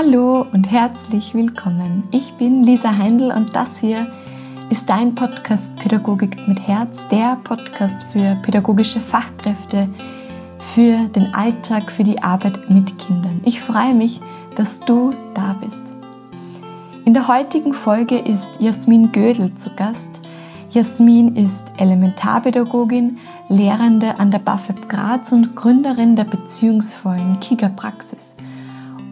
Hallo und herzlich willkommen. Ich bin Lisa Heindl und das hier ist dein Podcast Pädagogik mit Herz, der Podcast für pädagogische Fachkräfte, für den Alltag, für die Arbeit mit Kindern. Ich freue mich, dass du da bist. In der heutigen Folge ist Jasmin Gödel zu Gast. Jasmin ist Elementarpädagogin, Lehrende an der BAföB Graz und Gründerin der beziehungsvollen Kiga-Praxis.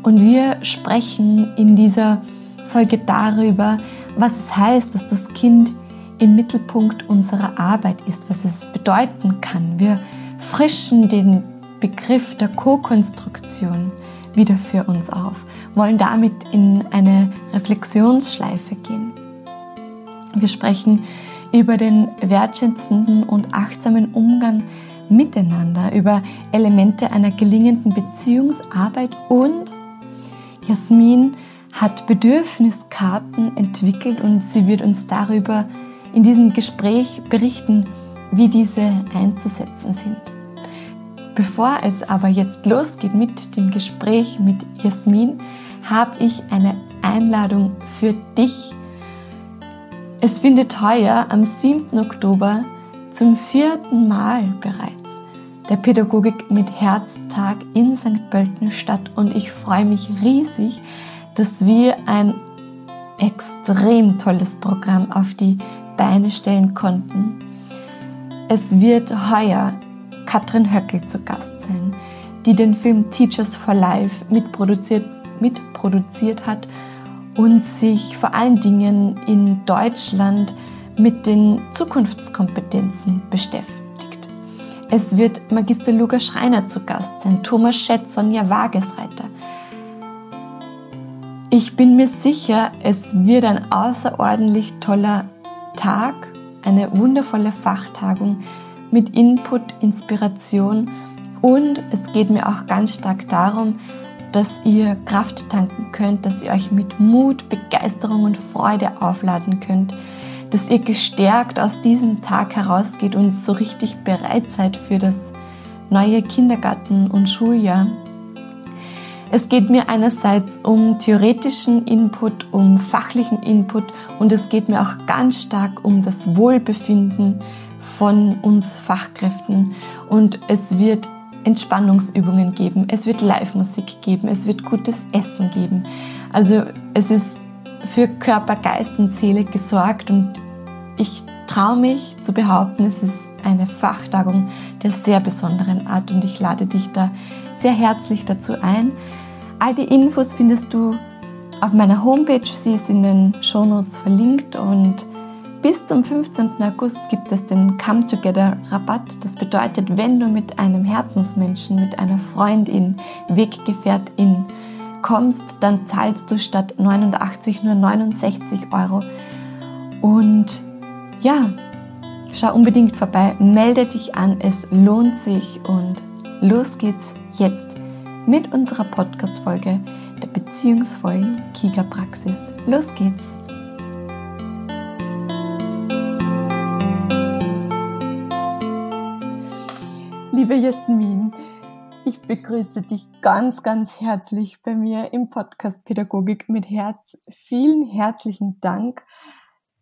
Und wir sprechen in dieser Folge darüber, was es heißt, dass das Kind im Mittelpunkt unserer Arbeit ist, was es bedeuten kann. Wir frischen den Begriff der Co-Konstruktion wieder für uns auf, wollen damit in eine Reflexionsschleife gehen. Wir sprechen über den wertschätzenden und achtsamen Umgang miteinander, über Elemente einer gelingenden Beziehungsarbeit und Jasmin hat Bedürfniskarten entwickelt und sie wird uns darüber in diesem Gespräch berichten, wie diese einzusetzen sind. Bevor es aber jetzt losgeht mit dem Gespräch mit Jasmin, habe ich eine Einladung für dich. Es findet heuer am 7. Oktober zum vierten Mal bereits der Pädagogik mit Herztag in St. Pölten statt und ich freue mich riesig, dass wir ein extrem tolles Programm auf die Beine stellen konnten. Es wird heuer Katrin Höckel zu Gast sein, die den Film Teachers for Life mitproduziert, mitproduziert hat und sich vor allen Dingen in Deutschland mit den Zukunftskompetenzen beschäftigt. Es wird Magister Luca Schreiner zu Gast sein, Thomas Schett, Sonja Wagesreiter. Ich bin mir sicher, es wird ein außerordentlich toller Tag, eine wundervolle Fachtagung mit Input, Inspiration und es geht mir auch ganz stark darum, dass ihr Kraft tanken könnt, dass ihr euch mit Mut, Begeisterung und Freude aufladen könnt dass ihr gestärkt aus diesem Tag herausgeht und so richtig bereit seid für das neue Kindergarten- und Schuljahr. Es geht mir einerseits um theoretischen Input, um fachlichen Input und es geht mir auch ganz stark um das Wohlbefinden von uns Fachkräften und es wird Entspannungsübungen geben, es wird Live-Musik geben, es wird gutes Essen geben. Also es ist für Körper, Geist und Seele gesorgt und ich traue mich zu behaupten, es ist eine Fachtagung der sehr besonderen Art und ich lade dich da sehr herzlich dazu ein. All die Infos findest du auf meiner Homepage, sie ist in den Shownotes verlinkt und bis zum 15. August gibt es den Come Together Rabatt. Das bedeutet, wenn du mit einem Herzensmenschen, mit einer Freundin, Weggefährtin kommst, dann zahlst du statt 89 nur 69 Euro. Und ja, schau unbedingt vorbei, melde dich an, es lohnt sich und los geht's jetzt mit unserer Podcast-Folge der beziehungsvollen Kiga-Praxis. Los geht's! Liebe Jasmin, ich begrüße dich ganz, ganz herzlich bei mir im Podcast Pädagogik mit Herz. Vielen herzlichen Dank,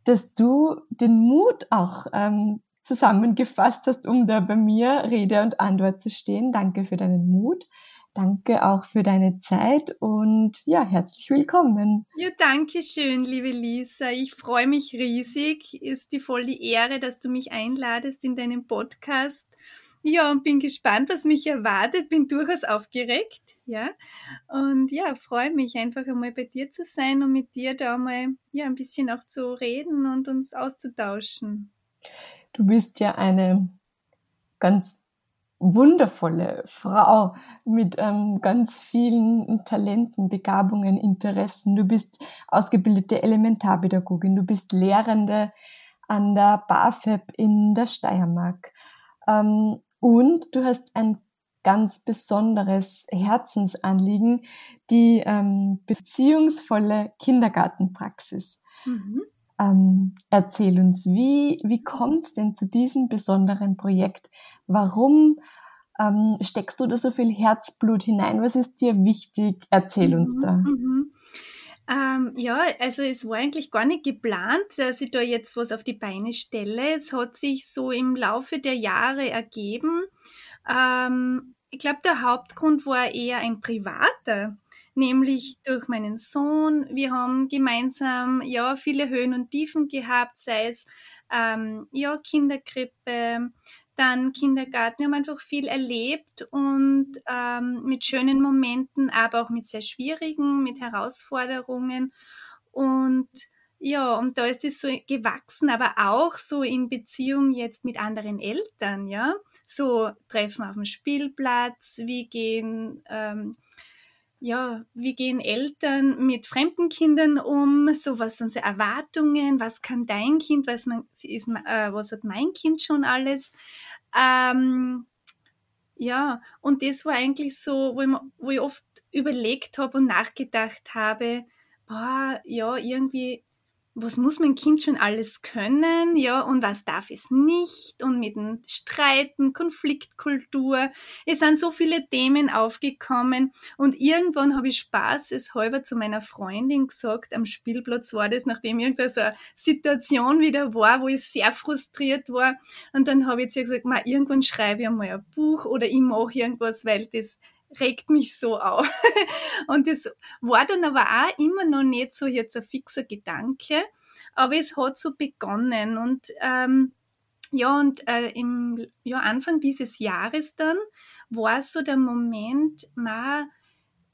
dass du den Mut auch ähm, zusammengefasst hast, um da bei mir Rede und Antwort zu stehen. Danke für deinen Mut. Danke auch für deine Zeit und ja, herzlich willkommen. Ja, danke schön, liebe Lisa. Ich freue mich riesig. Ist die voll die Ehre, dass du mich einladest in deinen Podcast. Ja, und bin gespannt, was mich erwartet. Bin durchaus aufgeregt, ja. Und ja, freue mich einfach einmal bei dir zu sein und mit dir da mal ja ein bisschen auch zu reden und uns auszutauschen. Du bist ja eine ganz wundervolle Frau mit ähm, ganz vielen Talenten, Begabungen, Interessen. Du bist ausgebildete Elementarpädagogin, du bist Lehrende an der BAföB in der Steiermark. Ähm, und du hast ein ganz besonderes Herzensanliegen, die ähm, beziehungsvolle Kindergartenpraxis. Mhm. Ähm, erzähl uns, wie, wie kommt es denn zu diesem besonderen Projekt? Warum ähm, steckst du da so viel Herzblut hinein? Was ist dir wichtig? Erzähl uns Mhm, da. mhm. Ähm, ja, also es war eigentlich gar nicht geplant, dass ich da jetzt was auf die Beine stelle. Es hat sich so im Laufe der Jahre ergeben. Ähm, ich glaube, der Hauptgrund war eher ein privater, nämlich durch meinen Sohn. Wir haben gemeinsam ja viele Höhen und Tiefen gehabt, sei es ähm, ja Kinderkrippe, dann Kindergarten. Wir haben einfach viel erlebt und ähm, mit schönen Momenten, aber auch mit sehr schwierigen, mit Herausforderungen. Und ja, und da ist es so gewachsen, aber auch so in Beziehung jetzt mit anderen Eltern, ja. So Treffen auf dem Spielplatz, wie gehen, ähm, ja, wie gehen Eltern mit fremden Kindern um? So was sind so Erwartungen? Was kann dein Kind? Was, man, ist, äh, was hat mein Kind schon alles? Ähm, ja, und das war eigentlich so, wo ich, wo ich oft überlegt habe und nachgedacht habe, boah, ja, irgendwie was muss mein Kind schon alles können, ja, und was darf es nicht? Und mit dem Streiten, Konfliktkultur. Es sind so viele Themen aufgekommen. Und irgendwann habe ich Spaß es halber zu meiner Freundin gesagt, am Spielplatz war das, nachdem irgendeine so eine Situation wieder war, wo ich sehr frustriert war. Und dann habe ich zu ihr gesagt, ma, irgendwann schreibe ich einmal ein Buch oder ich mache irgendwas, weil das regt mich so auf. Und das war dann aber auch immer noch nicht so jetzt ein fixer Gedanke, aber es hat so begonnen. Und ähm, ja, und äh, im ja, Anfang dieses Jahres dann war so der Moment, ma,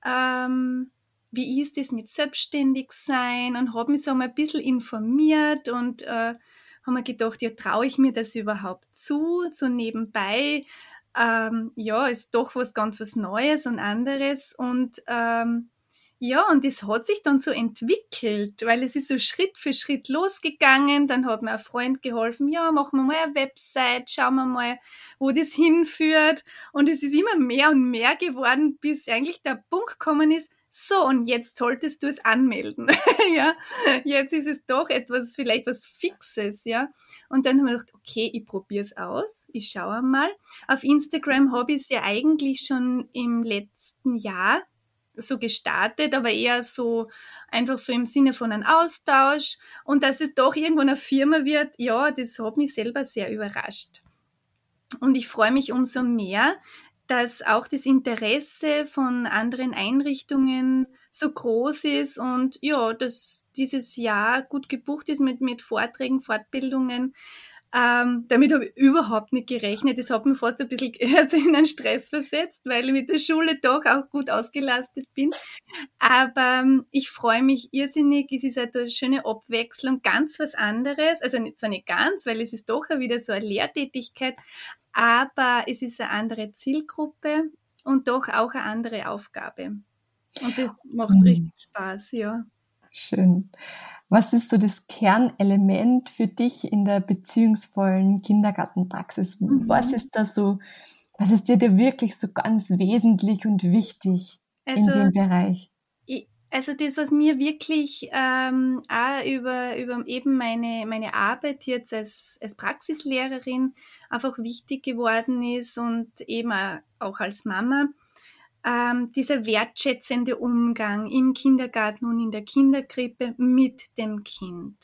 ähm, wie ist es mit selbstständig sein? Und habe mich so mal ein bisschen informiert und äh, habe mir gedacht, ja, traue ich mir das überhaupt zu, so nebenbei ähm, ja, ist doch was ganz was Neues und anderes. Und ähm, ja, und es hat sich dann so entwickelt, weil es ist so Schritt für Schritt losgegangen. Dann hat mir ein Freund geholfen, ja, machen wir mal eine Website, schauen wir mal, wo das hinführt. Und es ist immer mehr und mehr geworden, bis eigentlich der Punkt gekommen ist, so, und jetzt solltest du es anmelden. ja, jetzt ist es doch etwas, vielleicht was Fixes, ja. Und dann haben wir gedacht, okay, ich probiere es aus, ich schaue mal. Auf Instagram habe ich es ja eigentlich schon im letzten Jahr so gestartet, aber eher so einfach so im Sinne von einem Austausch. Und dass es doch irgendwann eine Firma wird, ja, das hat mich selber sehr überrascht. Und ich freue mich umso mehr, dass auch das Interesse von anderen Einrichtungen so groß ist und ja, dass dieses Jahr gut gebucht ist mit, mit Vorträgen, Fortbildungen. Ähm, damit habe ich überhaupt nicht gerechnet. Das hat mir fast ein bisschen in einen Stress versetzt, weil ich mit der Schule doch auch gut ausgelastet bin. Aber ähm, ich freue mich irrsinnig. Es ist halt eine schöne Abwechslung, ganz was anderes. Also nicht, zwar nicht ganz, weil es ist doch wieder so eine Lehrtätigkeit, aber es ist eine andere Zielgruppe und doch auch eine andere Aufgabe. Und das macht mhm. richtig Spaß, ja. Schön. Was ist so das Kernelement für dich in der beziehungsvollen Kindergartenpraxis? Mhm. Was ist da so, was ist dir da wirklich so ganz wesentlich und wichtig also, in dem Bereich? Also das, was mir wirklich ähm, auch über, über eben meine, meine Arbeit jetzt als, als Praxislehrerin einfach wichtig geworden ist und eben auch als Mama, ähm, dieser wertschätzende Umgang im Kindergarten und in der Kinderkrippe mit dem Kind.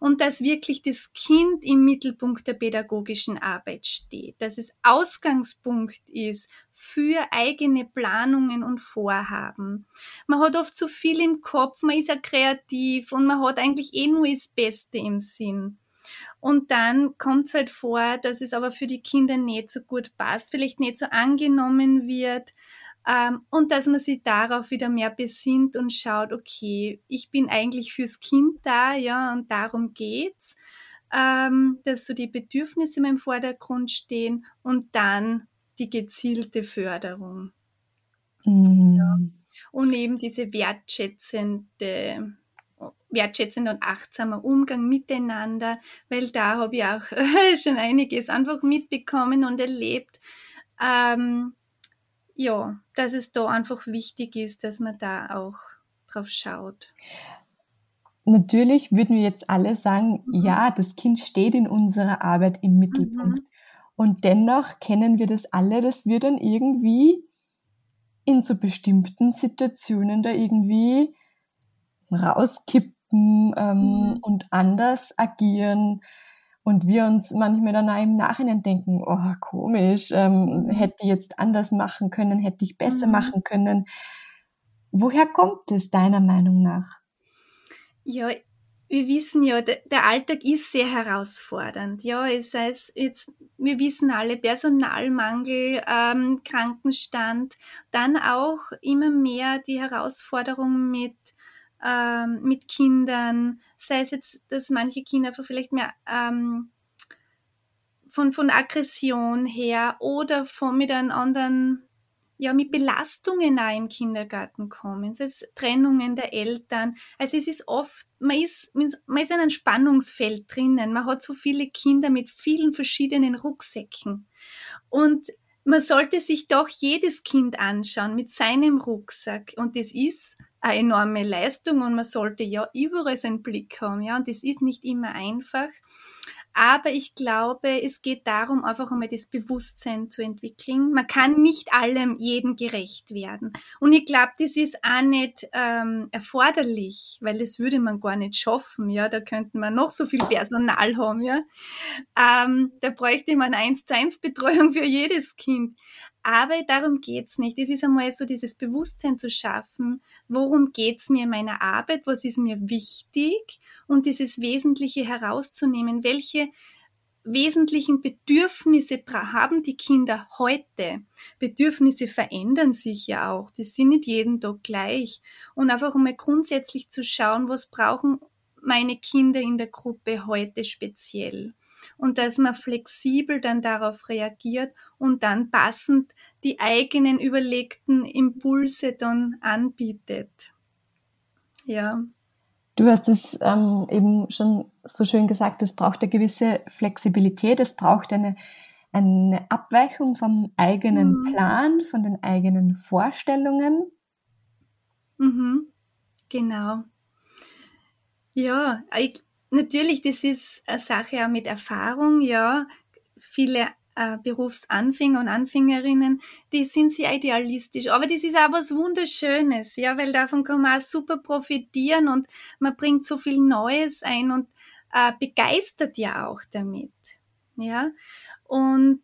Und dass wirklich das Kind im Mittelpunkt der pädagogischen Arbeit steht, dass es Ausgangspunkt ist für eigene Planungen und Vorhaben. Man hat oft zu so viel im Kopf, man ist ja kreativ und man hat eigentlich eh nur das Beste im Sinn. Und dann kommt es halt vor, dass es aber für die Kinder nicht so gut passt, vielleicht nicht so angenommen wird, ähm, und dass man sich darauf wieder mehr besinnt und schaut, okay, ich bin eigentlich fürs Kind da, ja, und darum geht's, ähm, dass so die Bedürfnisse im Vordergrund stehen und dann die gezielte Förderung. Mhm. Ja. Und eben diese wertschätzende wertschätzender und achtsamer Umgang miteinander, weil da habe ich auch schon einiges einfach mitbekommen und erlebt. Ähm, ja, dass es da einfach wichtig ist, dass man da auch drauf schaut. Natürlich würden wir jetzt alle sagen, mhm. ja, das Kind steht in unserer Arbeit im Mittelpunkt. Mhm. Und dennoch kennen wir das alle, dass wir dann irgendwie in so bestimmten Situationen da irgendwie rauskippen ähm, mhm. und anders agieren. Und wir uns manchmal dann auch im Nachhinein denken, oh, komisch, ähm, mhm. hätte ich jetzt anders machen können, hätte ich besser mhm. machen können. Woher kommt es deiner Meinung nach? Ja, wir wissen ja, der Alltag ist sehr herausfordernd. Ja, es heißt jetzt, wir wissen alle Personalmangel, ähm, Krankenstand, dann auch immer mehr die Herausforderung mit ähm, mit Kindern, sei es jetzt, dass manche Kinder vielleicht mehr ähm, von, von Aggression her oder von mit einem anderen ja, mit Belastungen auch im Kindergarten kommen. Es ist Trennungen der Eltern. Also es ist oft, man ist, man ist in einem Spannungsfeld drinnen. Man hat so viele Kinder mit vielen verschiedenen Rucksäcken. Und man sollte sich doch jedes Kind anschauen mit seinem Rucksack. Und das ist eine enorme Leistung und man sollte ja überall seinen Blick haben. Ja, und das ist nicht immer einfach. Aber ich glaube, es geht darum, einfach einmal das Bewusstsein zu entwickeln. Man kann nicht allem jedem gerecht werden. Und ich glaube, das ist auch nicht ähm, erforderlich, weil das würde man gar nicht schaffen. Ja, da könnten wir noch so viel Personal haben. Ja, ähm, da bräuchte man eins zu eins Betreuung für jedes Kind. Aber darum geht's nicht. Es ist einmal so dieses Bewusstsein zu schaffen, worum geht's mir in meiner Arbeit, was ist mir wichtig und dieses Wesentliche herauszunehmen. Welche wesentlichen Bedürfnisse haben die Kinder heute? Bedürfnisse verändern sich ja auch. Die sind nicht jeden Tag gleich. Und einfach einmal grundsätzlich zu schauen, was brauchen meine Kinder in der Gruppe heute speziell und dass man flexibel dann darauf reagiert und dann passend die eigenen überlegten Impulse dann anbietet. Ja. Du hast es ähm, eben schon so schön gesagt, es braucht eine gewisse Flexibilität, es braucht eine, eine Abweichung vom eigenen mhm. Plan, von den eigenen Vorstellungen. Mhm. Genau. Ja, ich, Natürlich, das ist eine Sache auch mit Erfahrung, ja. Viele äh, Berufsanfänger und Anfängerinnen, die sind sehr idealistisch. Aber das ist auch was Wunderschönes, ja, weil davon kann man auch super profitieren und man bringt so viel Neues ein und äh, begeistert ja auch damit, ja. Und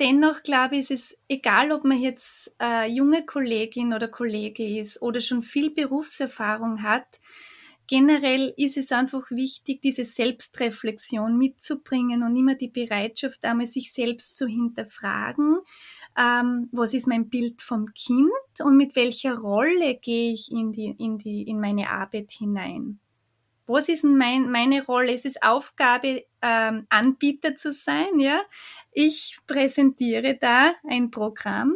dennoch glaube ich, ist es egal, ob man jetzt äh, junge Kollegin oder Kollege ist oder schon viel Berufserfahrung hat, generell ist es einfach wichtig, diese Selbstreflexion mitzubringen und immer die Bereitschaft, einmal sich selbst zu hinterfragen. Ähm, was ist mein Bild vom Kind und mit welcher Rolle gehe ich in die, in die, in meine Arbeit hinein? Was ist mein, meine Rolle? Es ist Aufgabe, ähm, Anbieter zu sein, ja. Ich präsentiere da ein Programm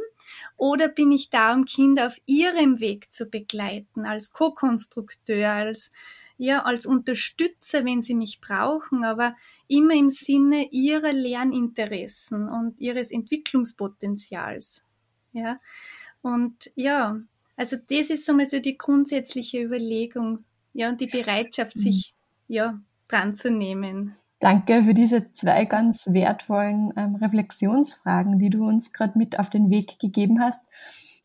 oder bin ich da, um Kinder auf ihrem Weg zu begleiten, als Co-Konstrukteur, als, ja, als Unterstützer, wenn sie mich brauchen, aber immer im Sinne ihrer Lerninteressen und ihres Entwicklungspotenzials. Ja, und ja, also das ist so mal so die grundsätzliche Überlegung, ja, und die Bereitschaft, mhm. sich, ja, dran zu nehmen. Danke für diese zwei ganz wertvollen ähm, Reflexionsfragen, die du uns gerade mit auf den Weg gegeben hast.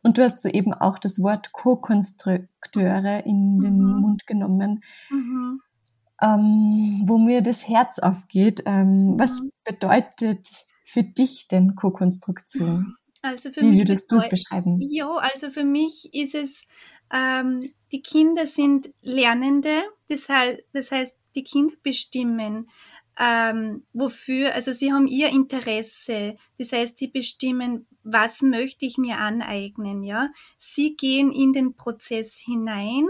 Und du hast soeben auch das Wort Co-Konstrukteure in den mhm. Mund genommen, mhm. ähm, wo mir das Herz aufgeht. Ähm, mhm. Was bedeutet für dich denn Co-Konstruktion? Also für Wie mich würdest du es beschreiben? Ja, also für mich ist es, ähm, die Kinder sind Lernende, das heißt, das heißt, die Kinder bestimmen, ähm, wofür, also sie haben ihr Interesse, das heißt, sie bestimmen, was möchte ich mir aneignen, ja. Sie gehen in den Prozess hinein,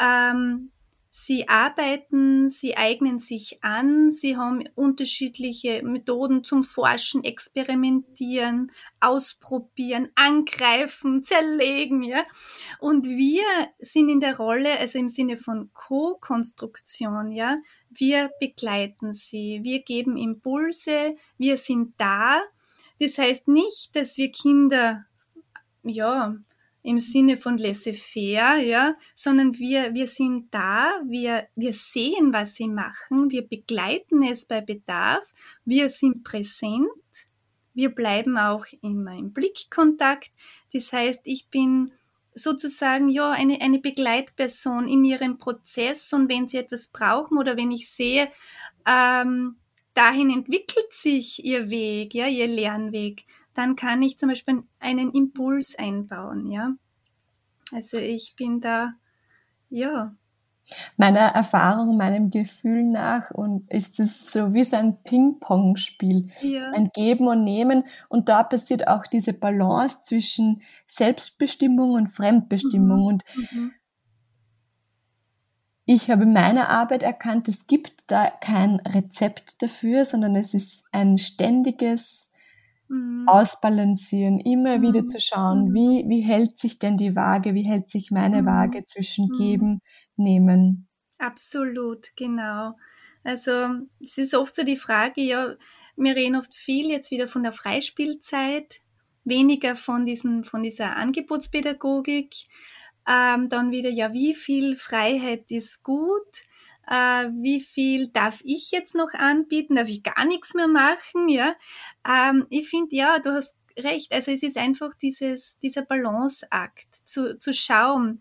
ähm, Sie arbeiten, sie eignen sich an, sie haben unterschiedliche Methoden zum Forschen, experimentieren, ausprobieren, angreifen, zerlegen, ja. Und wir sind in der Rolle, also im Sinne von Co-Konstruktion, ja. Wir begleiten sie, wir geben Impulse, wir sind da. Das heißt nicht, dass wir Kinder, ja, im Sinne von laissez-faire, ja, sondern wir, wir sind da, wir, wir sehen, was sie machen, wir begleiten es bei Bedarf, wir sind präsent, wir bleiben auch immer im Blickkontakt. Das heißt, ich bin sozusagen ja eine, eine Begleitperson in ihrem Prozess und wenn sie etwas brauchen oder wenn ich sehe, ähm, dahin entwickelt sich ihr Weg, ja, ihr Lernweg, dann kann ich zum Beispiel einen Impuls einbauen, ja. Also ich bin da, ja. Meiner Erfahrung, meinem Gefühl nach und ist es so wie so ein Ping-Pong-Spiel. Ja. Ein Geben und Nehmen. Und da passiert auch diese Balance zwischen Selbstbestimmung und Fremdbestimmung. Mhm. Und mhm. ich habe in meiner Arbeit erkannt, es gibt da kein Rezept dafür, sondern es ist ein ständiges mhm. ausbalancieren, immer mhm. wieder zu schauen, mhm. wie, wie hält sich denn die Waage, wie hält sich meine mhm. Waage zwischen mhm. geben, nehmen. Absolut, genau. Also es ist oft so die Frage, ja, wir reden oft viel jetzt wieder von der Freispielzeit, weniger von, diesen, von dieser Angebotspädagogik. Ähm, dann wieder, ja, wie viel Freiheit ist gut? Äh, wie viel darf ich jetzt noch anbieten, darf ich gar nichts mehr machen, ja. Ähm, ich finde, ja, du hast recht, also es ist einfach dieses, dieser Balanceakt, zu, zu schauen,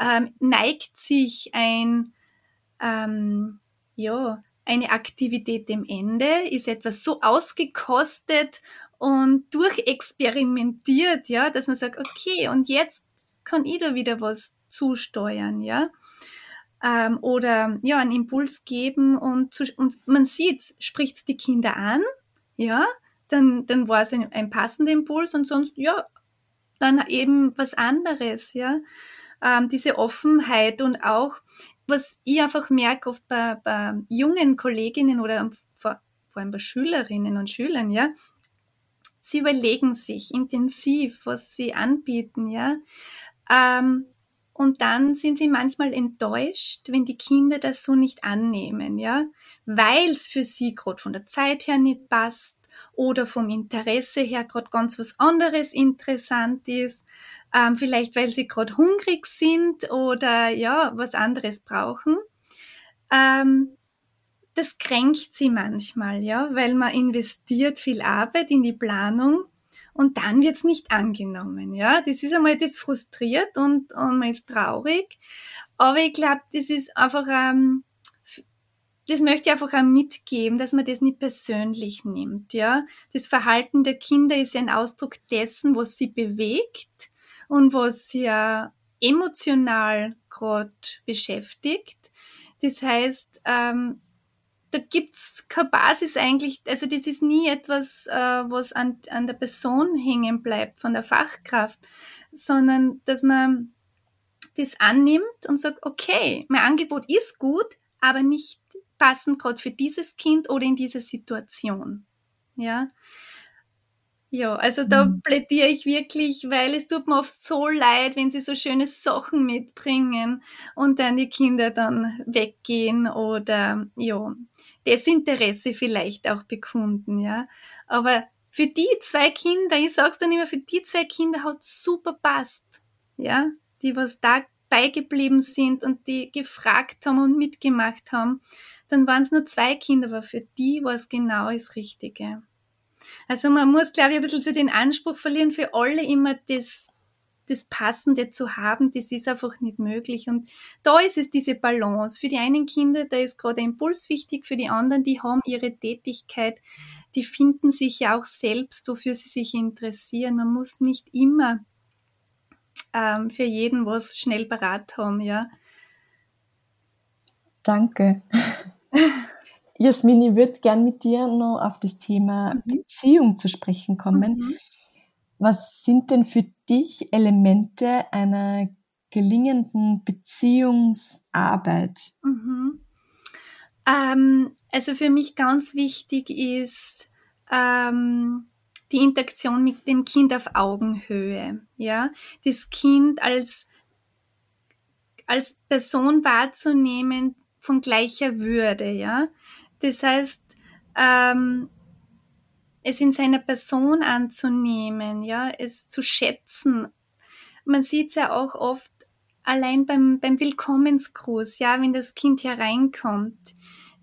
ähm, neigt sich ein, ähm, ja, eine Aktivität dem Ende, ist etwas so ausgekostet und durchexperimentiert, ja, dass man sagt, okay, und jetzt kann ich da wieder was zusteuern, ja ähm, oder ja, einen Impuls geben und, zu, und man sieht, spricht die Kinder an, ja, dann, dann war es ein, ein passender Impuls und sonst, ja, dann eben was anderes, ja. Ähm, diese Offenheit und auch, was ich einfach merke oft bei, bei jungen Kolleginnen oder vor, vor allem bei Schülerinnen und Schülern, ja, sie überlegen sich intensiv, was sie anbieten, ja. Ähm, und dann sind sie manchmal enttäuscht, wenn die Kinder das so nicht annehmen, ja, weil es für sie gerade von der Zeit her nicht passt oder vom Interesse her gerade ganz was anderes interessant ist, ähm, vielleicht weil sie gerade hungrig sind oder ja, was anderes brauchen. Ähm, das kränkt sie manchmal, ja, weil man investiert viel Arbeit in die Planung und dann wird's nicht angenommen. Ja, das ist einmal das frustriert und, und man ist traurig. Aber ich glaube, das ist einfach, ähm, das möchte ich einfach auch mitgeben, dass man das nicht persönlich nimmt. Ja, das Verhalten der Kinder ist ja ein Ausdruck dessen, was sie bewegt und was sie ja emotional gerade beschäftigt. Das heißt, ähm, da gibt's keine Basis eigentlich, also das ist nie etwas, äh, was an, an der Person hängen bleibt, von der Fachkraft, sondern dass man das annimmt und sagt, okay, mein Angebot ist gut, aber nicht passend gerade für dieses Kind oder in dieser Situation. Ja. Ja, also da mhm. plädiere ich wirklich, weil es tut mir oft so leid, wenn sie so schöne Sachen mitbringen und dann die Kinder dann weggehen oder ja, Desinteresse vielleicht auch bekunden, ja. Aber für die zwei Kinder, ich sag's dann immer, für die zwei Kinder hat super passt, ja, die was da beigeblieben sind und die gefragt haben und mitgemacht haben, dann waren es nur zwei Kinder, aber für die war es genau das Richtige. Also man muss, glaube ich, ein bisschen zu den Anspruch verlieren, für alle immer das, das Passende zu haben, das ist einfach nicht möglich. Und da ist es diese Balance. Für die einen Kinder, da ist gerade der Impuls wichtig, für die anderen, die haben ihre Tätigkeit, die finden sich ja auch selbst, wofür sie sich interessieren. Man muss nicht immer ähm, für jeden was schnell parat haben, ja. Danke. Jasmin, ich würde gern mit dir noch auf das Thema mhm. Beziehung zu sprechen kommen. Mhm. Was sind denn für dich Elemente einer gelingenden Beziehungsarbeit? Mhm. Ähm, also für mich ganz wichtig ist ähm, die Interaktion mit dem Kind auf Augenhöhe. Ja, das Kind als als Person wahrzunehmen von gleicher Würde. Ja, das heißt, ähm, es in seiner Person anzunehmen, ja, es zu schätzen, man sieht es ja auch oft allein beim, beim Willkommensgruß, ja, wenn das Kind hereinkommt.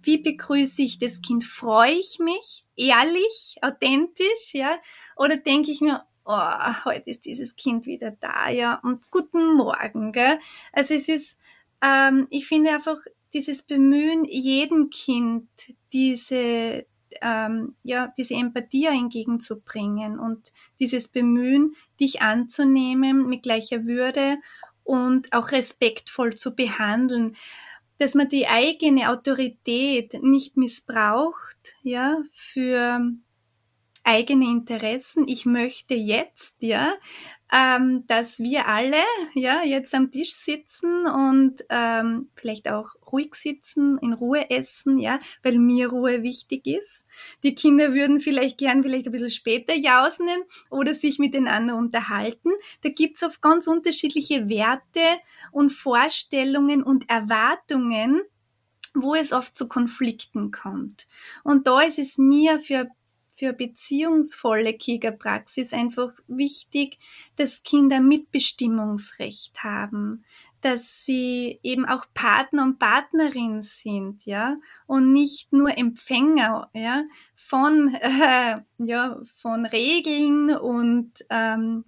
Wie begrüße ich das Kind? Freue ich mich? Ehrlich? Authentisch? Ja? Oder denke ich mir, oh, heute ist dieses Kind wieder da, ja, und guten Morgen, gell? Also es ist, ähm, ich finde einfach dieses Bemühen, jedem Kind diese, ähm, ja, diese Empathie entgegenzubringen und dieses Bemühen, dich anzunehmen mit gleicher Würde und auch respektvoll zu behandeln, dass man die eigene Autorität nicht missbraucht, ja, für eigene Interessen. Ich möchte jetzt, ja, ähm, dass wir alle ja jetzt am Tisch sitzen und ähm, vielleicht auch ruhig sitzen, in Ruhe essen, ja, weil mir Ruhe wichtig ist. Die Kinder würden vielleicht gern vielleicht ein bisschen später jausen oder sich miteinander unterhalten. Da gibt's oft ganz unterschiedliche Werte und Vorstellungen und Erwartungen, wo es oft zu Konflikten kommt. Und da ist es mir für für beziehungsvolle Kiegerpraxis einfach wichtig, dass Kinder Mitbestimmungsrecht haben, dass sie eben auch Partner und Partnerin sind, ja, und nicht nur Empfänger, ja, von, äh, ja, von Regeln und ähm,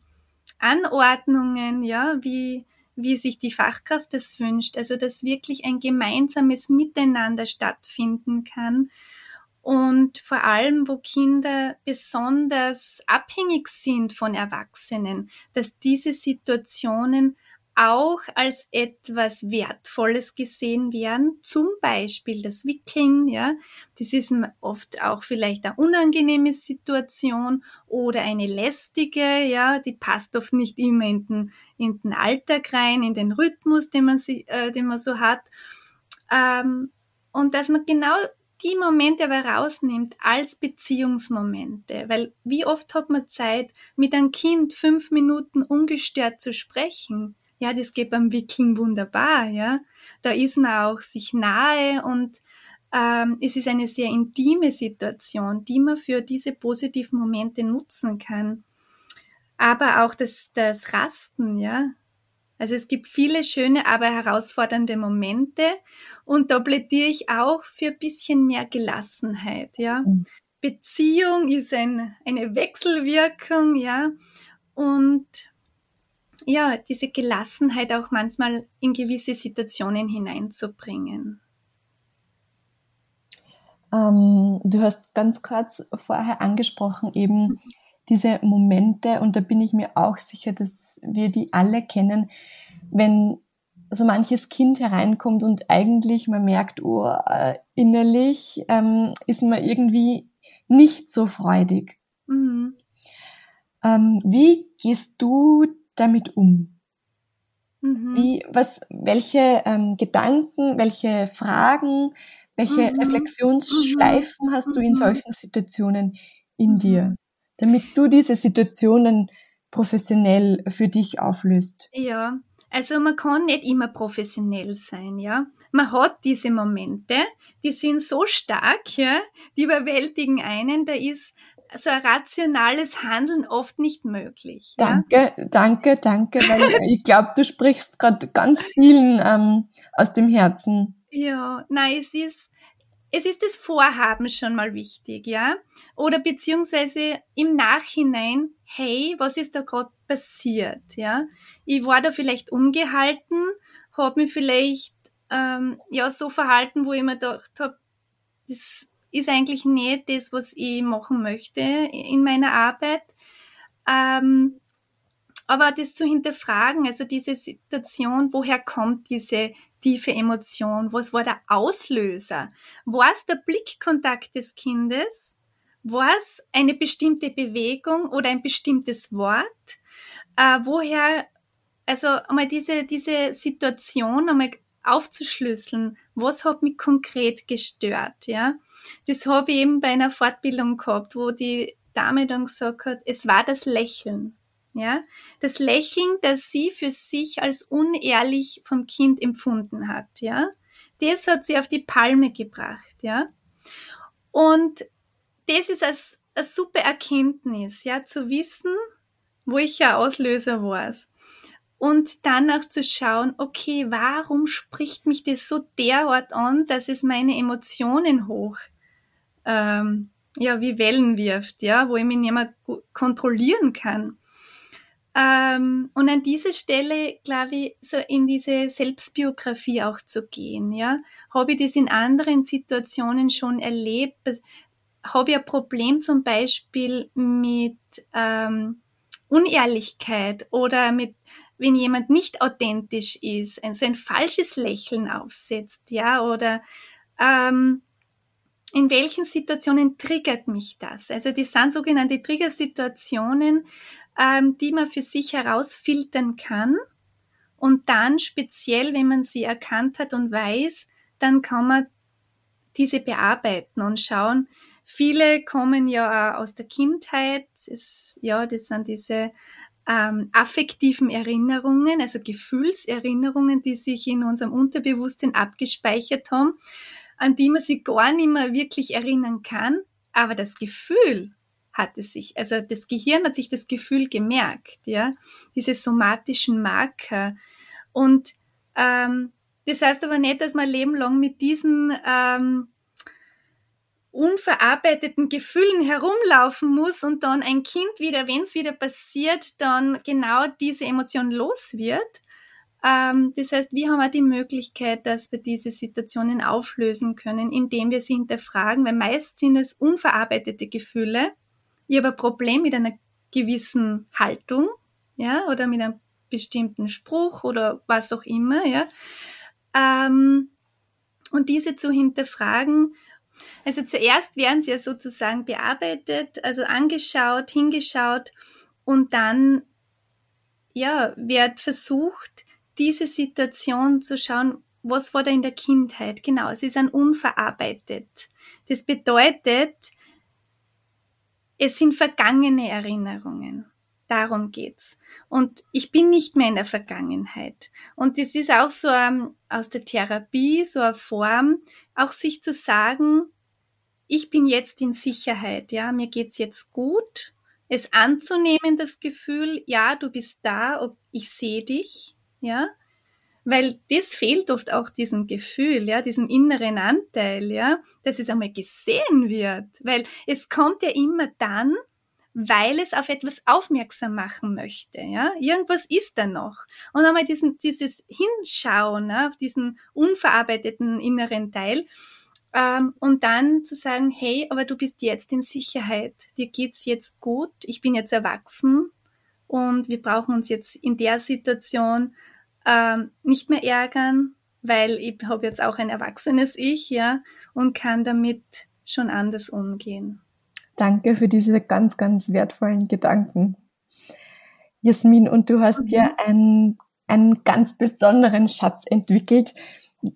Anordnungen, ja, wie, wie sich die Fachkraft das wünscht. Also, dass wirklich ein gemeinsames Miteinander stattfinden kann und vor allem, wo Kinder besonders abhängig sind von Erwachsenen, dass diese Situationen auch als etwas Wertvolles gesehen werden, zum Beispiel das Wickeln, ja, das ist oft auch vielleicht eine unangenehme Situation oder eine lästige, ja, die passt oft nicht immer in den, in den Alltag rein, in den Rhythmus, den man, äh, den man so hat. Ähm, und dass man genau die Momente aber rausnimmt als Beziehungsmomente, weil wie oft hat man Zeit, mit einem Kind fünf Minuten ungestört zu sprechen? Ja, das geht beim Wickeln wunderbar, ja. Da ist man auch sich nahe und ähm, es ist eine sehr intime Situation, die man für diese positiven Momente nutzen kann. Aber auch das, das Rasten, ja, also es gibt viele schöne, aber herausfordernde Momente und da plädiere ich auch für ein bisschen mehr Gelassenheit, ja. Mhm. Beziehung ist ein, eine Wechselwirkung, ja. Und ja, diese Gelassenheit auch manchmal in gewisse Situationen hineinzubringen. Ähm, du hast ganz kurz vorher angesprochen, eben mhm diese Momente, und da bin ich mir auch sicher, dass wir die alle kennen, wenn so manches Kind hereinkommt und eigentlich man merkt, oh, äh, innerlich ähm, ist man irgendwie nicht so freudig. Mhm. Ähm, wie gehst du damit um? Mhm. Wie, was, welche ähm, Gedanken, welche Fragen, welche mhm. Reflexionsschleifen hast du in mhm. solchen Situationen in dir? Damit du diese Situationen professionell für dich auflöst? Ja, also man kann nicht immer professionell sein, ja. Man hat diese Momente, die sind so stark, ja, die überwältigen einen, da ist so ein rationales Handeln oft nicht möglich. Danke, ja? danke, danke, weil ich glaube, du sprichst gerade ganz vielen ähm, aus dem Herzen. Ja, nein, es ist, es ist das Vorhaben schon mal wichtig, ja? Oder beziehungsweise im Nachhinein, hey, was ist da gerade passiert, ja? Ich war da vielleicht ungehalten, habe mich vielleicht ähm, ja so verhalten, wo ich mir gedacht habe, das ist eigentlich nicht das, was ich machen möchte in meiner Arbeit. Ähm, aber das zu hinterfragen, also diese Situation, woher kommt diese tiefe Emotion? Was war der Auslöser? War es der Blickkontakt des Kindes? War es eine bestimmte Bewegung oder ein bestimmtes Wort? Äh, woher, also einmal diese, diese Situation einmal aufzuschlüsseln, was hat mich konkret gestört, ja? Das habe ich eben bei einer Fortbildung gehabt, wo die Dame dann gesagt hat, es war das Lächeln. Ja, das Lächeln, das sie für sich als unehrlich vom Kind empfunden hat, ja, das hat sie auf die Palme gebracht, ja. Und das ist als eine super Erkenntnis, ja, zu wissen, wo ich ja Auslöser war. und dann auch zu schauen, okay, warum spricht mich das so derart an, dass es meine Emotionen hoch, ähm, ja, wie Wellen wirft, ja, wo ich mich nicht mehr kontrollieren kann. Ähm, und an dieser Stelle, glaube ich, so in diese Selbstbiografie auch zu gehen, ja. Habe ich das in anderen Situationen schon erlebt? Habe ich ein Problem zum Beispiel mit ähm, Unehrlichkeit oder mit wenn jemand nicht authentisch ist, ein, so ein falsches Lächeln aufsetzt, ja, oder ähm, in welchen Situationen triggert mich das? Also das sind sogenannte Triggersituationen, ähm, die man für sich herausfiltern kann. Und dann speziell, wenn man sie erkannt hat und weiß, dann kann man diese bearbeiten und schauen. Viele kommen ja aus der Kindheit, es, ja, das sind diese ähm, affektiven Erinnerungen, also Gefühlserinnerungen, die sich in unserem Unterbewusstsein abgespeichert haben, an die man sich gar nicht mehr wirklich erinnern kann, aber das Gefühl hat es sich, also das Gehirn hat sich das Gefühl gemerkt, ja, diese somatischen Marker. Und ähm, das heißt aber nicht, dass man Leben lang mit diesen ähm, unverarbeiteten Gefühlen herumlaufen muss und dann ein Kind wieder, wenn es wieder passiert, dann genau diese Emotion los wird. Ähm, das heißt, wir haben auch die Möglichkeit, dass wir diese Situationen auflösen können, indem wir sie hinterfragen, weil meist sind es unverarbeitete Gefühle. Ich habe ein Problem mit einer gewissen Haltung, ja, oder mit einem bestimmten Spruch oder was auch immer, ja. Ähm, und diese zu hinterfragen also zuerst werden sie ja sozusagen bearbeitet, also angeschaut, hingeschaut und dann ja, wird versucht, diese Situation zu schauen, was war da in der Kindheit? Genau, ist ein unverarbeitet. Das bedeutet, es sind vergangene Erinnerungen. Darum geht's. Und ich bin nicht mehr in der Vergangenheit. Und das ist auch so um, ähm, aus der Therapie, so eine Form, auch sich zu sagen, ich bin jetzt in Sicherheit, ja, mir geht's jetzt gut. Es anzunehmen, das Gefühl, ja, du bist da, ich sehe dich, ja, weil das fehlt oft auch diesem Gefühl, ja, diesem inneren Anteil, ja, dass es einmal gesehen wird, weil es kommt ja immer dann, weil es auf etwas aufmerksam machen möchte. Ja? Irgendwas ist da noch. Und einmal diesen, dieses Hinschauen ne, auf diesen unverarbeiteten inneren Teil ähm, und dann zu sagen, hey, aber du bist jetzt in Sicherheit, dir geht's jetzt gut, ich bin jetzt erwachsen und wir brauchen uns jetzt in der Situation ähm, nicht mehr ärgern, weil ich habe jetzt auch ein erwachsenes Ich, ja, und kann damit schon anders umgehen. Danke für diese ganz, ganz wertvollen Gedanken. Jasmin, und du hast mhm. ja einen, einen ganz besonderen Schatz entwickelt,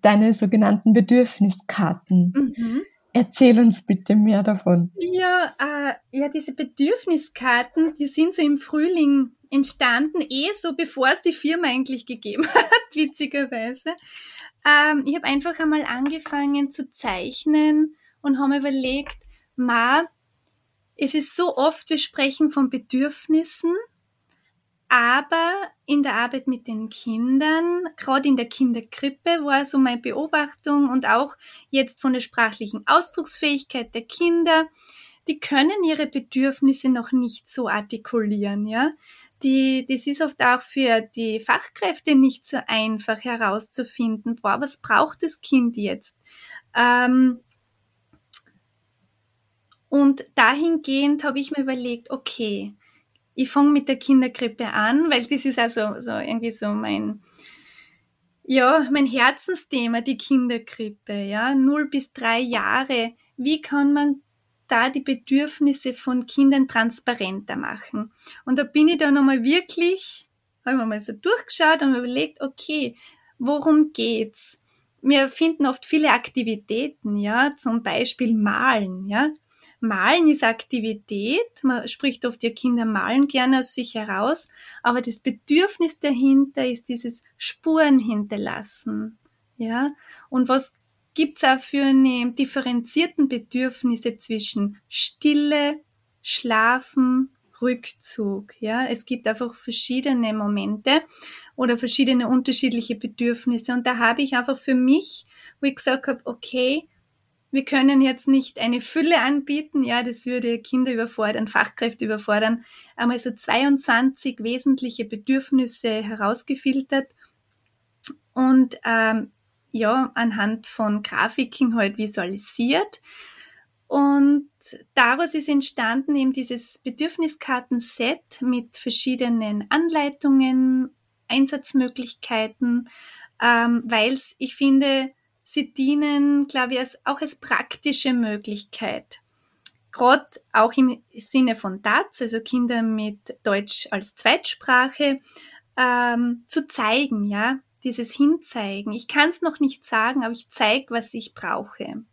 deine sogenannten Bedürfniskarten. Mhm. Erzähl uns bitte mehr davon. Ja, äh, ja, diese Bedürfniskarten, die sind so im Frühling entstanden, eh so bevor es die Firma eigentlich gegeben hat, witzigerweise. Ähm, ich habe einfach einmal angefangen zu zeichnen und habe überlegt, ma, es ist so oft, wir sprechen von Bedürfnissen, aber in der Arbeit mit den Kindern, gerade in der Kinderkrippe, war so meine Beobachtung und auch jetzt von der sprachlichen Ausdrucksfähigkeit der Kinder, die können ihre Bedürfnisse noch nicht so artikulieren, ja. Die, das ist oft auch für die Fachkräfte nicht so einfach herauszufinden, boah, was braucht das Kind jetzt? Ähm, und dahingehend habe ich mir überlegt, okay, ich fange mit der Kinderkrippe an, weil das ist also so irgendwie so mein, ja, mein Herzensthema, die Kinderkrippe, ja, null bis drei Jahre. Wie kann man da die Bedürfnisse von Kindern transparenter machen? Und da bin ich dann nochmal wirklich, habe ich mal so durchgeschaut und überlegt, okay, worum geht's? Wir finden oft viele Aktivitäten, ja, zum Beispiel Malen, ja. Malen ist Aktivität. Man spricht oft, ja, Kinder malen gerne aus sich heraus. Aber das Bedürfnis dahinter ist dieses Spuren hinterlassen. Ja. Und was gibt's auch für eine differenzierten Bedürfnisse zwischen Stille, Schlafen, Rückzug. Ja, es gibt einfach verschiedene Momente oder verschiedene unterschiedliche Bedürfnisse. Und da habe ich einfach für mich, wo ich gesagt habe, okay, wir können jetzt nicht eine Fülle anbieten, ja, das würde Kinder überfordern, Fachkräfte überfordern. Einmal so 22 wesentliche Bedürfnisse herausgefiltert und ähm, ja, anhand von Grafiken halt visualisiert. Und daraus ist entstanden eben dieses Bedürfniskartenset mit verschiedenen Anleitungen, Einsatzmöglichkeiten, ähm, weil ich finde, sie dienen, glaube ich, als, auch als praktische Möglichkeit. Gerade auch im Sinne von DATS, also Kinder mit Deutsch als Zweitsprache, ähm, zu zeigen, ja, dieses Hinzeigen. Ich kann es noch nicht sagen, aber ich zeige, was ich brauche.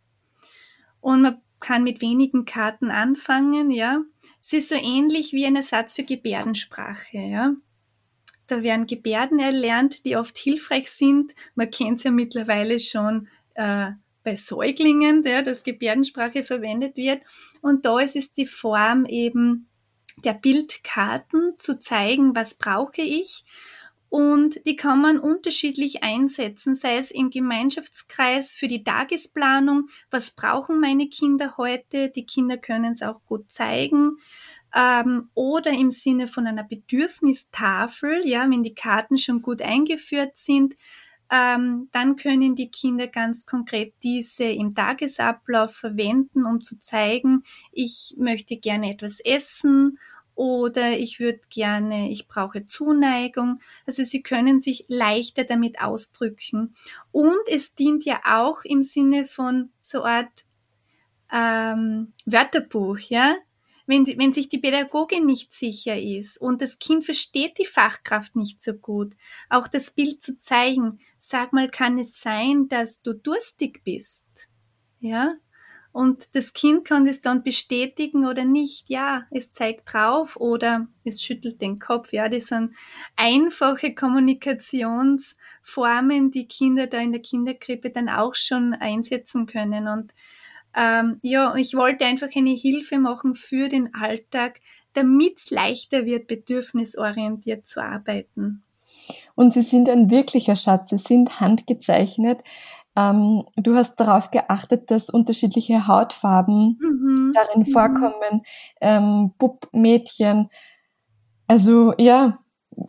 Und man kann mit wenigen Karten anfangen, ja. Es ist so ähnlich wie ein Ersatz für Gebärdensprache, ja. Da werden Gebärden erlernt, die oft hilfreich sind. Man kennt es ja mittlerweile schon äh, bei Säuglingen, ja, dass Gebärdensprache verwendet wird. Und da ist es die Form eben der Bildkarten zu zeigen, was brauche ich und die kann man unterschiedlich einsetzen, sei es im Gemeinschaftskreis für die Tagesplanung, was brauchen meine Kinder heute, die Kinder können es auch gut zeigen, ähm, oder im Sinne von einer Bedürfnistafel, ja, wenn die Karten schon gut eingeführt sind, ähm, dann können die Kinder ganz konkret diese im Tagesablauf verwenden, um zu zeigen, ich möchte gerne etwas essen oder ich würde gerne, ich brauche Zuneigung. Also sie können sich leichter damit ausdrücken. Und es dient ja auch im Sinne von so Art ähm, Wörterbuch, ja. Wenn, wenn sich die Pädagogin nicht sicher ist und das Kind versteht die Fachkraft nicht so gut, auch das Bild zu zeigen, sag mal, kann es sein, dass du durstig bist? Ja, und das Kind kann das dann bestätigen oder nicht. Ja, es zeigt drauf oder es schüttelt den Kopf. Ja, das sind einfache Kommunikationsformen, die Kinder da in der Kinderkrippe dann auch schon einsetzen können. Und ähm, ja, ich wollte einfach eine Hilfe machen für den Alltag, damit es leichter wird, bedürfnisorientiert zu arbeiten. Und sie sind ein wirklicher Schatz. Sie sind handgezeichnet. Ähm, du hast darauf geachtet, dass unterschiedliche Hautfarben mhm. darin mhm. vorkommen, ähm, Bub, Mädchen. Also ja.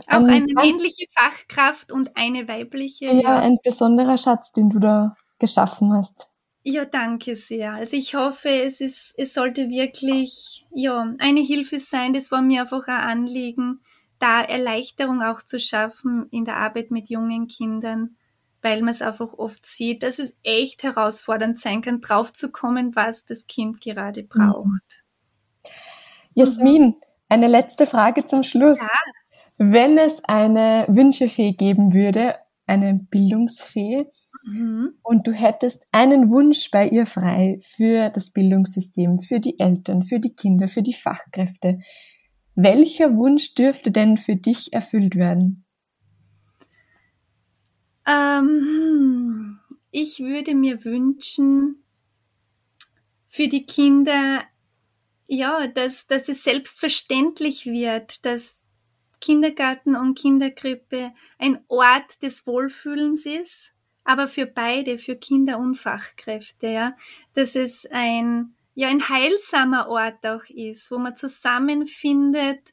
Auch ein, eine männliche Fachkraft und eine weibliche. Ja, ja, ein besonderer Schatz, den du da geschaffen hast. Ja, danke sehr. Also ich hoffe, es ist, es sollte wirklich, ja, eine Hilfe sein. Das war mir einfach ein Anliegen, da Erleichterung auch zu schaffen in der Arbeit mit jungen Kindern weil man es einfach oft sieht, dass es echt herausfordernd sein kann, draufzukommen, was das Kind gerade mhm. braucht. Jasmin, eine letzte Frage zum Schluss. Ja. Wenn es eine Wünschefee geben würde, eine Bildungsfee, mhm. und du hättest einen Wunsch bei ihr frei für das Bildungssystem, für die Eltern, für die Kinder, für die Fachkräfte, welcher Wunsch dürfte denn für dich erfüllt werden? Ähm, ich würde mir wünschen, für die Kinder, ja, dass, dass es selbstverständlich wird, dass Kindergarten und Kinderkrippe ein Ort des Wohlfühlens ist, aber für beide, für Kinder und Fachkräfte, ja, dass es ein, ja, ein heilsamer Ort auch ist, wo man zusammenfindet,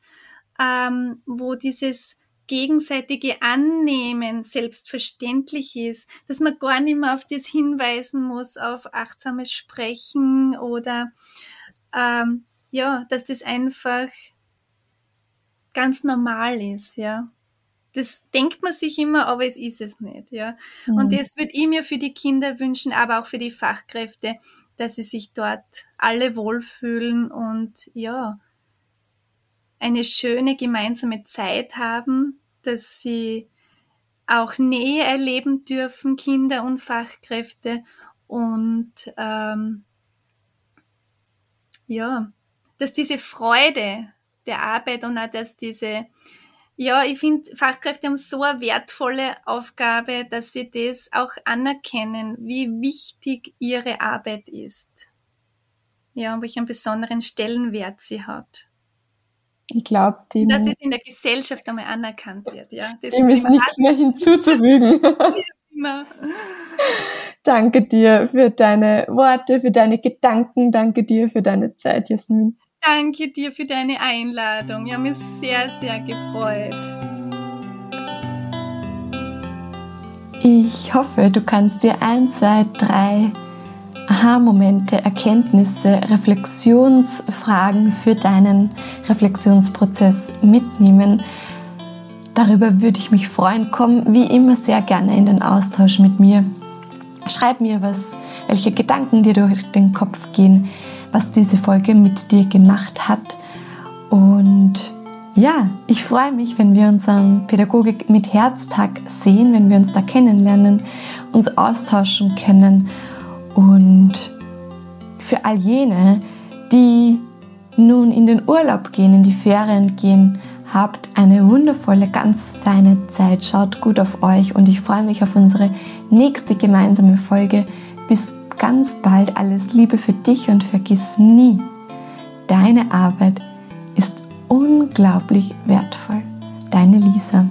ähm, wo dieses gegenseitige Annehmen selbstverständlich ist, dass man gar nicht mehr auf das hinweisen muss, auf achtsames Sprechen oder ähm, ja, dass das einfach ganz normal ist, ja. Das denkt man sich immer, aber es ist es nicht, ja. Mhm. Und das würde ich mir für die Kinder wünschen, aber auch für die Fachkräfte, dass sie sich dort alle wohlfühlen und ja, eine schöne gemeinsame Zeit haben, dass sie auch Nähe erleben dürfen, Kinder und Fachkräfte und ähm, ja, dass diese Freude der Arbeit und auch dass diese, ja, ich finde, Fachkräfte haben so eine wertvolle Aufgabe, dass sie das auch anerkennen, wie wichtig ihre Arbeit ist. Ja, und welchen besonderen Stellenwert sie hat. Ich glaube, dem. Dass das in der Gesellschaft einmal anerkannt wird, ja. Das dem ist nichts mehr hinzuzufügen. Danke dir für deine Worte, für deine Gedanken. Danke dir für deine Zeit, Jasmin. Danke dir für deine Einladung. Ich habe mich sehr, sehr gefreut. Ich hoffe, du kannst dir ein, zwei, drei Aha-Momente, Erkenntnisse, Reflexionsfragen für deinen Reflexionsprozess mitnehmen. Darüber würde ich mich freuen. Komm wie immer sehr gerne in den Austausch mit mir. Schreib mir, was, welche Gedanken dir durch den Kopf gehen, was diese Folge mit dir gemacht hat. Und ja, ich freue mich, wenn wir uns am Pädagogik mit Herztag sehen, wenn wir uns da kennenlernen, uns austauschen können. Und für all jene, die nun in den Urlaub gehen, in die Ferien gehen, habt eine wundervolle, ganz feine Zeit. Schaut gut auf euch und ich freue mich auf unsere nächste gemeinsame Folge. Bis ganz bald. Alles Liebe für dich und vergiss nie, deine Arbeit ist unglaublich wertvoll. Deine Lisa.